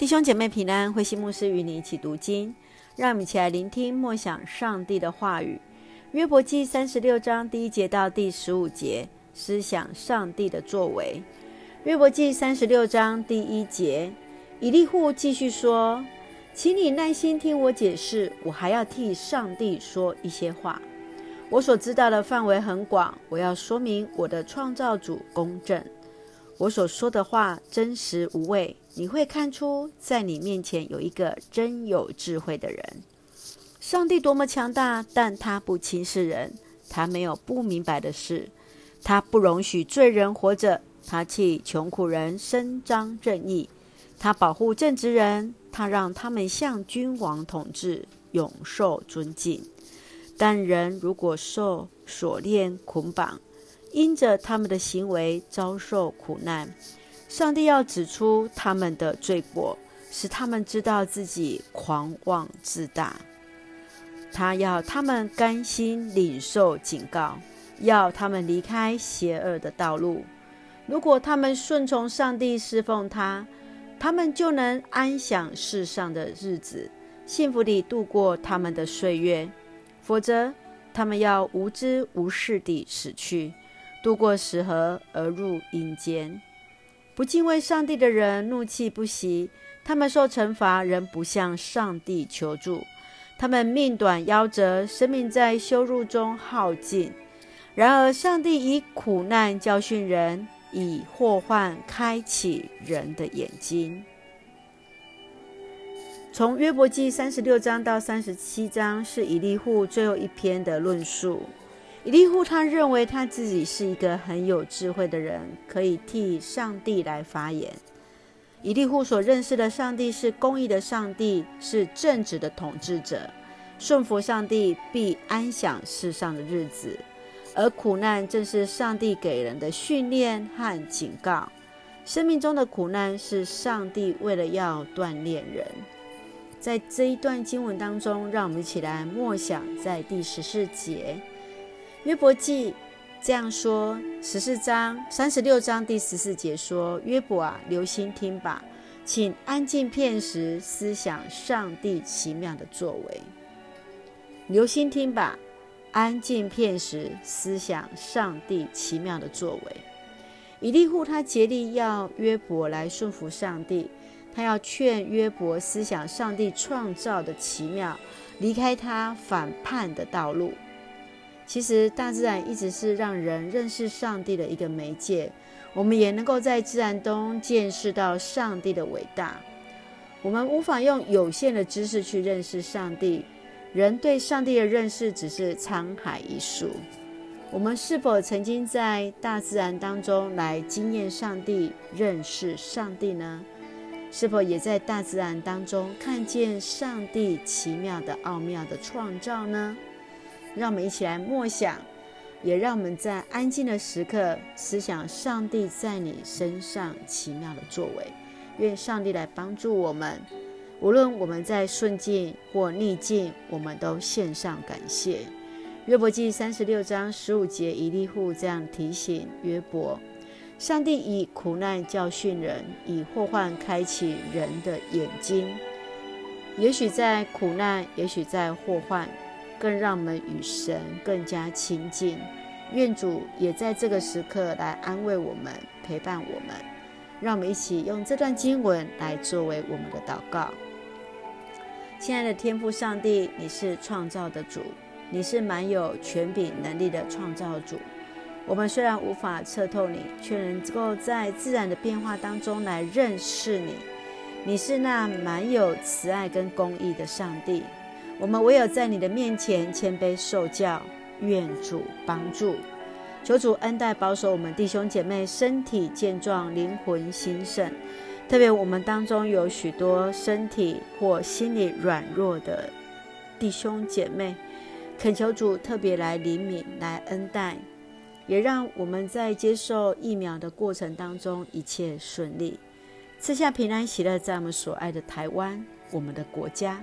弟兄姐妹平安，慧馨牧师与你一起读经，让我们一起来聆听默想上帝的话语。约伯记三十六章第一节到第十五节，思想上帝的作为。约伯记三十六章第一节，以利户继续说：“请你耐心听我解释，我还要替上帝说一些话。我所知道的范围很广，我要说明我的创造主公正。”我所说的话真实无畏，你会看出在你面前有一个真有智慧的人。上帝多么强大，但他不轻视人，他没有不明白的事，他不容许罪人活着，他替穷苦人伸张正义，他保护正直人，他让他们像君王统治，永受尊敬。但人如果受锁链捆绑，因着他们的行为遭受苦难，上帝要指出他们的罪过，使他们知道自己狂妄自大。他要他们甘心领受警告，要他们离开邪恶的道路。如果他们顺从上帝，侍奉他，他们就能安享世上的日子，幸福地度过他们的岁月。否则，他们要无知无识地死去。渡过石河而入阴间，不敬畏上帝的人怒气不息，他们受惩罚仍不向上帝求助，他们命短夭折，生命在羞辱中耗尽。然而，上帝以苦难教训人，以祸患开启人的眼睛。从约伯记三十六章到三十七章是以利户最后一篇的论述。以利户他认为他自己是一个很有智慧的人，可以替上帝来发言。以利户所认识的上帝是公义的上帝，是正直的统治者，顺服上帝必安享世上的日子，而苦难正是上帝给人的训练和警告。生命中的苦难是上帝为了要锻炼人。在这一段经文当中，让我们一起来默想，在第十四节。约伯记这样说：十四章三十六章第十四节说：“约伯啊，留心听吧，请安静片时，思想上帝奇妙的作为。留心听吧，安静片时，思想上帝奇妙的作为。”以利户他竭力要约伯来顺服上帝，他要劝约伯思想上帝创造的奇妙，离开他反叛的道路。其实，大自然一直是让人认识上帝的一个媒介。我们也能够在自然中见识到上帝的伟大。我们无法用有限的知识去认识上帝。人对上帝的认识只是沧海一粟。我们是否曾经在大自然当中来经验上帝、认识上帝呢？是否也在大自然当中看见上帝奇妙的奥妙的创造呢？让我们一起来默想，也让我们在安静的时刻思想上帝在你身上奇妙的作为。愿上帝来帮助我们，无论我们在顺境或逆境，我们都献上感谢。约伯记三十六章十五节，以利户这样提醒约伯：上帝以苦难教训人，以祸患开启人的眼睛。也许在苦难，也许在祸患。更让我们与神更加亲近，愿主也在这个时刻来安慰我们、陪伴我们。让我们一起用这段经文来作为我们的祷告。亲爱的天父上帝，你是创造的主，你是满有权柄能力的创造主。我们虽然无法测透你，却能够在自然的变化当中来认识你。你是那满有慈爱跟公义的上帝。我们唯有在你的面前谦卑受教，愿主帮助，求主恩待保守我们弟兄姐妹身体健壮，灵魂兴盛。特别我们当中有许多身体或心理软弱的弟兄姐妹，恳求主特别来怜悯、来恩待，也让我们在接受疫苗的过程当中一切顺利，赐下平安喜乐，在我们所爱的台湾，我们的国家。